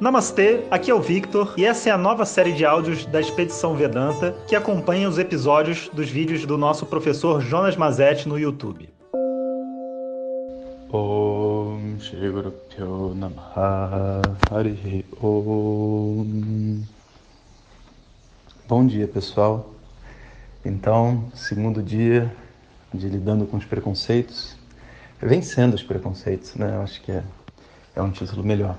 Namastê, aqui é o Victor e essa é a nova série de áudios da Expedição Vedanta que acompanha os episódios dos vídeos do nosso professor Jonas Mazetti no YouTube. Om Shri Guru Om Bom dia, pessoal. Então, segundo dia de lidando com os preconceitos, vencendo os preconceitos, né? Eu acho que é, é um título melhor.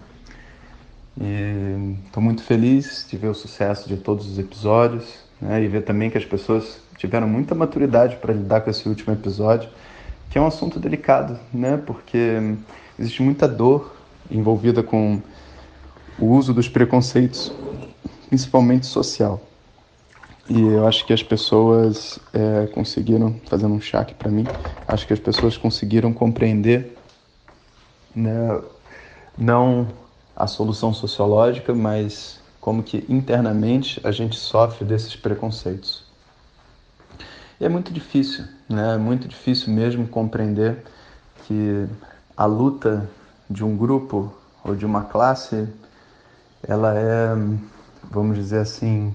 E estou muito feliz de ver o sucesso de todos os episódios né, e ver também que as pessoas tiveram muita maturidade para lidar com esse último episódio, que é um assunto delicado, né, porque existe muita dor envolvida com o uso dos preconceitos, principalmente social. E eu acho que as pessoas é, conseguiram, fazendo um chaque para mim, acho que as pessoas conseguiram compreender né, não a solução sociológica, mas como que internamente a gente sofre desses preconceitos. E é muito difícil, né? É muito difícil mesmo compreender que a luta de um grupo ou de uma classe, ela é, vamos dizer assim,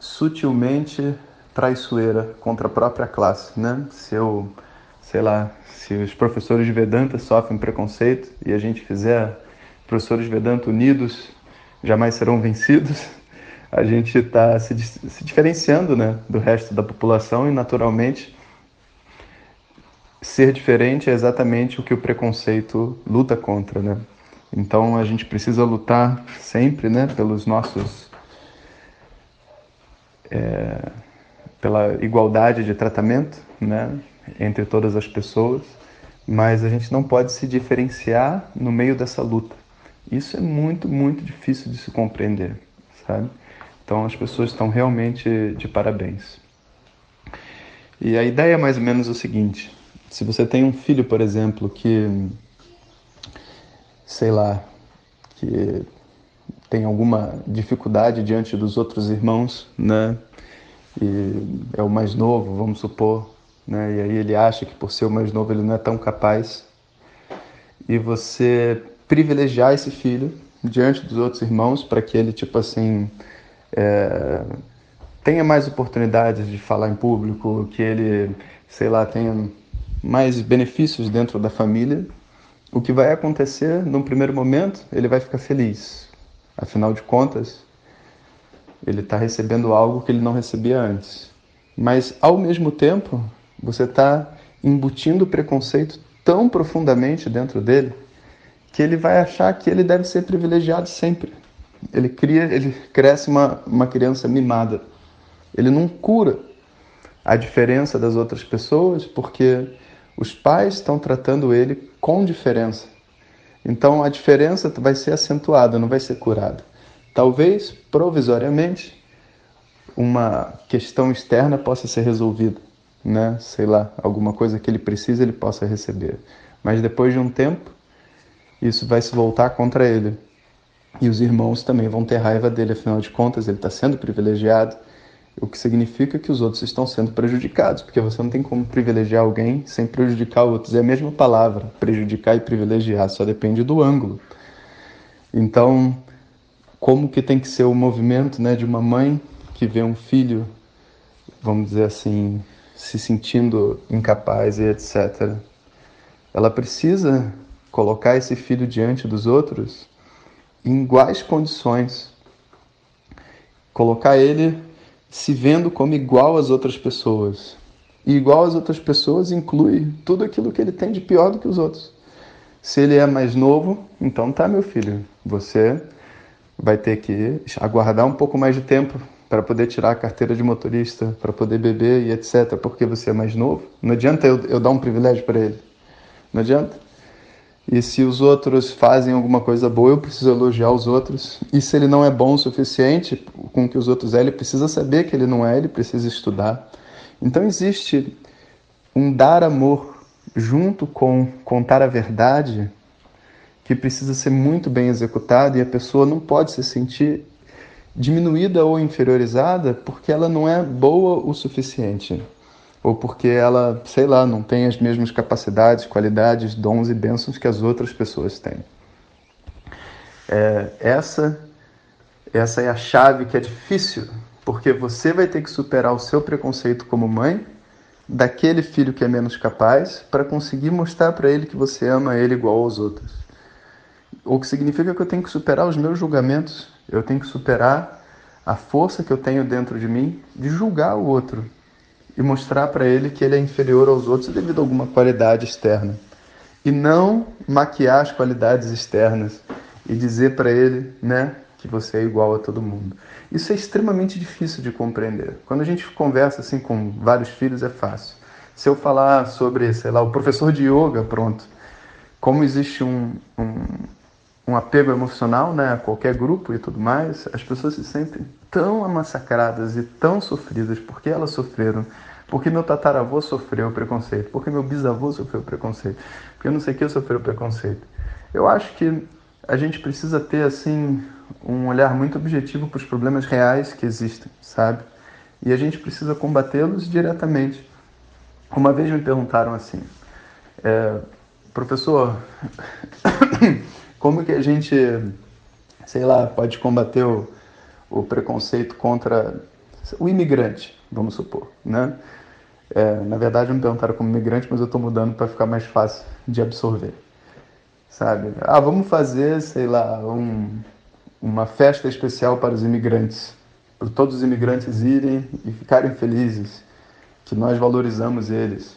sutilmente traiçoeira contra a própria classe, né? Se eu, sei lá, se os professores de Vedanta sofrem preconceito e a gente fizer professores Vedanta unidos jamais serão vencidos, a gente está se, se, diferenciando né, do resto da população e, naturalmente, ser diferente é exatamente o que o preconceito luta contra. Né? Então, a gente precisa lutar sempre né, pelos nossos. É, pela igualdade de tratamento né, entre todas as pessoas, mas a gente não pode se diferenciar no meio dessa luta. Isso é muito, muito difícil de se compreender, sabe? Então as pessoas estão realmente de parabéns. E a ideia é mais ou menos o seguinte: se você tem um filho, por exemplo, que, sei lá, que tem alguma dificuldade diante dos outros irmãos, né? E é o mais novo, vamos supor, né? E aí ele acha que por ser o mais novo ele não é tão capaz. E você privilegiar esse filho diante dos outros irmãos para que ele, tipo assim, é, tenha mais oportunidades de falar em público, que ele, sei lá, tenha mais benefícios dentro da família. O que vai acontecer num primeiro momento, ele vai ficar feliz. Afinal de contas, ele está recebendo algo que ele não recebia antes. Mas, ao mesmo tempo, você está embutindo preconceito tão profundamente dentro dele que ele vai achar que ele deve ser privilegiado sempre. Ele cria, ele cresce uma, uma criança mimada. Ele não cura a diferença das outras pessoas porque os pais estão tratando ele com diferença. Então a diferença vai ser acentuada, não vai ser curada. Talvez provisoriamente uma questão externa possa ser resolvida, né? Sei lá, alguma coisa que ele precisa ele possa receber. Mas depois de um tempo isso vai se voltar contra ele. E os irmãos também vão ter raiva dele, afinal de contas, ele está sendo privilegiado, o que significa que os outros estão sendo prejudicados, porque você não tem como privilegiar alguém sem prejudicar outros. É a mesma palavra, prejudicar e privilegiar, só depende do ângulo. Então, como que tem que ser o movimento né, de uma mãe que vê um filho, vamos dizer assim, se sentindo incapaz e etc. Ela precisa colocar esse filho diante dos outros em iguais condições, colocar ele se vendo como igual às outras pessoas. E igual às outras pessoas inclui tudo aquilo que ele tem de pior do que os outros. Se ele é mais novo, então tá, meu filho, você vai ter que aguardar um pouco mais de tempo para poder tirar a carteira de motorista, para poder beber e etc, porque você é mais novo. Não adianta eu, eu dar um privilégio para ele. Não adianta. E se os outros fazem alguma coisa boa, eu preciso elogiar os outros. E se ele não é bom o suficiente com o que os outros é, ele precisa saber que ele não é, ele precisa estudar. Então existe um dar amor junto com contar a verdade que precisa ser muito bem executado e a pessoa não pode se sentir diminuída ou inferiorizada porque ela não é boa o suficiente ou porque ela, sei lá, não tem as mesmas capacidades, qualidades, dons e bênçãos que as outras pessoas têm. É, essa, essa é a chave que é difícil, porque você vai ter que superar o seu preconceito como mãe daquele filho que é menos capaz para conseguir mostrar para ele que você ama ele igual aos outros. O que significa que eu tenho que superar os meus julgamentos, eu tenho que superar a força que eu tenho dentro de mim de julgar o outro e mostrar para ele que ele é inferior aos outros devido a alguma qualidade externa. E não maquiar as qualidades externas e dizer para ele, né, que você é igual a todo mundo. Isso é extremamente difícil de compreender. Quando a gente conversa assim com vários filhos é fácil. Se eu falar sobre, sei lá, o professor de yoga, pronto, como existe um, um, um apego emocional né, a qualquer grupo e tudo mais, as pessoas se sentem tão massacradas e tão sofridas porque elas sofreram, porque meu tataravô sofreu preconceito, porque meu bisavô sofreu preconceito, porque eu não sei o que sofreu preconceito. Eu acho que a gente precisa ter assim um olhar muito objetivo para os problemas reais que existem, sabe? E a gente precisa combatê-los diretamente. Uma vez me perguntaram assim, é, professor, como que a gente, sei lá, pode combater o, o preconceito contra o imigrante, vamos supor, né? É, na verdade, me perguntaram como imigrante, mas eu estou mudando para ficar mais fácil de absorver, sabe? Ah, vamos fazer, sei lá, um, uma festa especial para os imigrantes, para todos os imigrantes irem e ficarem felizes, que nós valorizamos eles.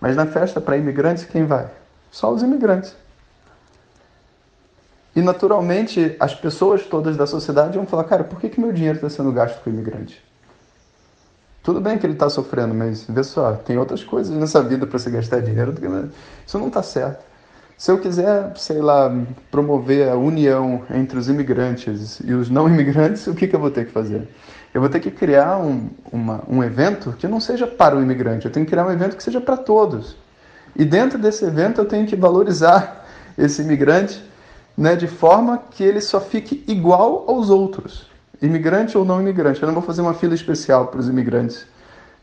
Mas na festa para imigrantes, quem vai? Só os imigrantes. E naturalmente as pessoas todas da sociedade vão falar: cara, por que, que meu dinheiro está sendo gasto com imigrante? Tudo bem que ele está sofrendo, mas vê só, tem outras coisas nessa vida para você gastar dinheiro. Isso não está certo. Se eu quiser, sei lá, promover a união entre os imigrantes e os não imigrantes, o que, que eu vou ter que fazer? Eu vou ter que criar um, uma, um evento que não seja para o imigrante, eu tenho que criar um evento que seja para todos. E dentro desse evento eu tenho que valorizar esse imigrante né, de forma que ele só fique igual aos outros, imigrante ou não imigrante. Eu não vou fazer uma fila especial para os imigrantes.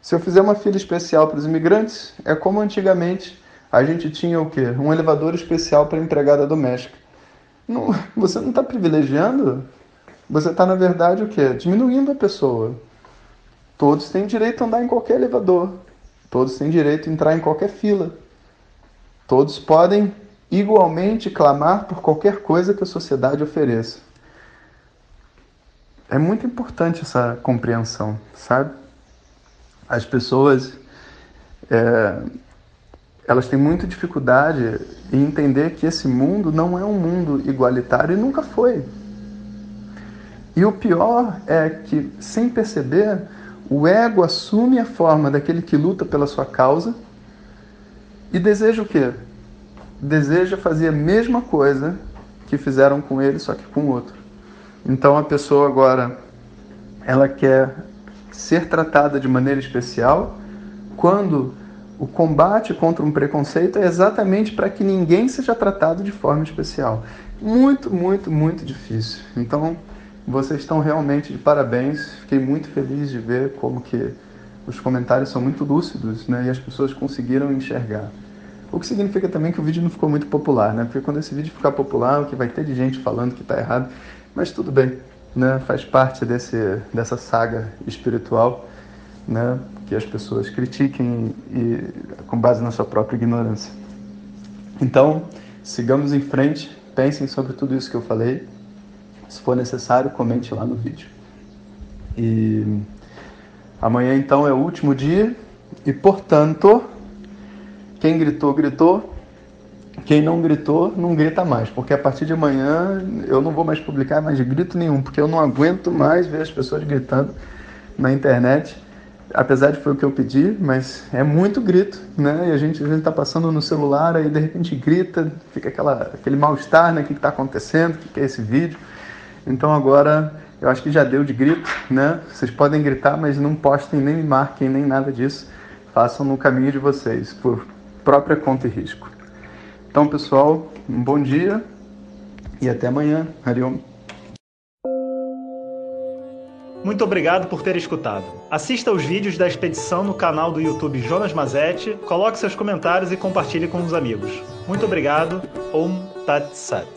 Se eu fizer uma fila especial para os imigrantes, é como antigamente a gente tinha o quê? Um elevador especial para empregada doméstica. Não, você não está privilegiando, você está, na verdade, o quê? Diminuindo a pessoa. Todos têm direito a andar em qualquer elevador. Todos têm direito a entrar em qualquer fila. Todos podem igualmente clamar por qualquer coisa que a sociedade ofereça. É muito importante essa compreensão, sabe? As pessoas é, elas têm muita dificuldade em entender que esse mundo não é um mundo igualitário e nunca foi. E o pior é que, sem perceber, o ego assume a forma daquele que luta pela sua causa e deseja o quê? Deseja fazer a mesma coisa que fizeram com ele, só que com outro. Então a pessoa agora ela quer ser tratada de maneira especial quando o combate contra um preconceito é exatamente para que ninguém seja tratado de forma especial. Muito, muito, muito difícil. Então, vocês estão realmente de parabéns. Fiquei muito feliz de ver como que os comentários são muito lúcidos, né? E as pessoas conseguiram enxergar. O que significa também que o vídeo não ficou muito popular, né? Porque quando esse vídeo ficar popular, o que vai ter de gente falando que está errado, mas tudo bem, né? Faz parte desse dessa saga espiritual, né? que as pessoas critiquem e, com base na sua própria ignorância. Então, sigamos em frente, pensem sobre tudo isso que eu falei. Se for necessário, comente lá no vídeo. E amanhã então é o último dia e, portanto, quem gritou, gritou. Quem não gritou, não grita mais, porque a partir de amanhã eu não vou mais publicar mais grito nenhum, porque eu não aguento mais ver as pessoas gritando na internet apesar de foi o que eu pedi, mas é muito grito, né? E a gente está passando no celular aí de repente grita, fica aquela, aquele mal-estar, né? O que está acontecendo? O que é esse vídeo? Então agora eu acho que já deu de grito, né? Vocês podem gritar, mas não postem nem me marquem nem nada disso. Façam no caminho de vocês, por própria conta e risco. Então, pessoal, um bom dia e até amanhã. Hariom. Muito obrigado por ter escutado. Assista aos vídeos da expedição no canal do YouTube Jonas Mazetti, coloque seus comentários e compartilhe com os amigos. Muito obrigado. Om Tat Sat.